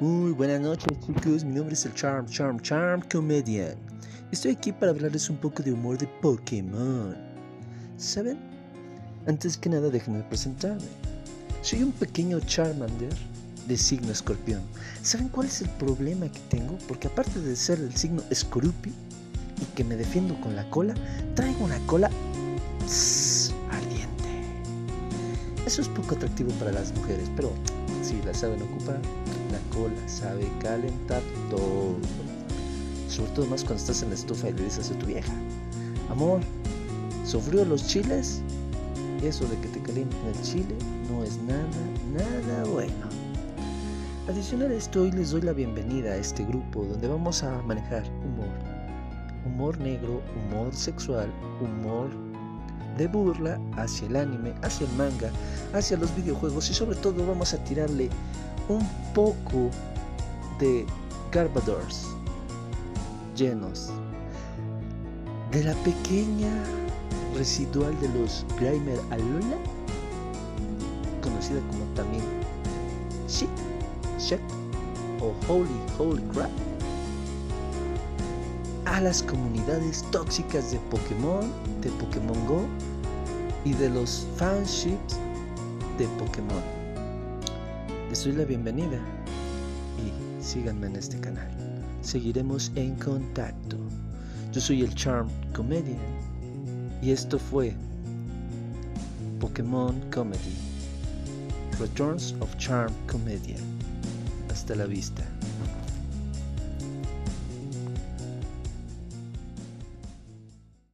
Muy buenas noches chicos, mi nombre es el Charm, Charm, Charm Comedian. Estoy aquí para hablarles un poco de humor de Pokémon. ¿Saben? Antes que nada déjenme presentarme. Soy un pequeño Charmander de signo escorpión. ¿Saben cuál es el problema que tengo? Porque aparte de ser del signo Scorupi y que me defiendo con la cola, traigo una cola ardiente. Eso es poco atractivo para las mujeres, pero si la saben ocupar, la cola sabe calentar todo. Sobre todo más cuando estás en la estufa y le dices a tu vieja, amor, ¿sufrió los chiles? Eso de que te calienten el chile no es nada, nada bueno. Adicional a esto, hoy les doy la bienvenida a este grupo donde vamos a manejar humor. Humor negro, humor sexual, humor de burla hacia el anime, hacia el manga, hacia los videojuegos y sobre todo vamos a tirarle un poco de Garbadors llenos de la pequeña residual de los Grimer Alola, conocida como también Shit, Shit o Holy Holy Crap, a las comunidades tóxicas de Pokémon, de Pokémon Go y de los fanships de Pokémon. Les doy la bienvenida y síganme en este canal. Seguiremos en contacto. Yo soy el Charm Comedian y esto fue Pokémon Comedy. Returns of Charm Comedian. Hasta la vista.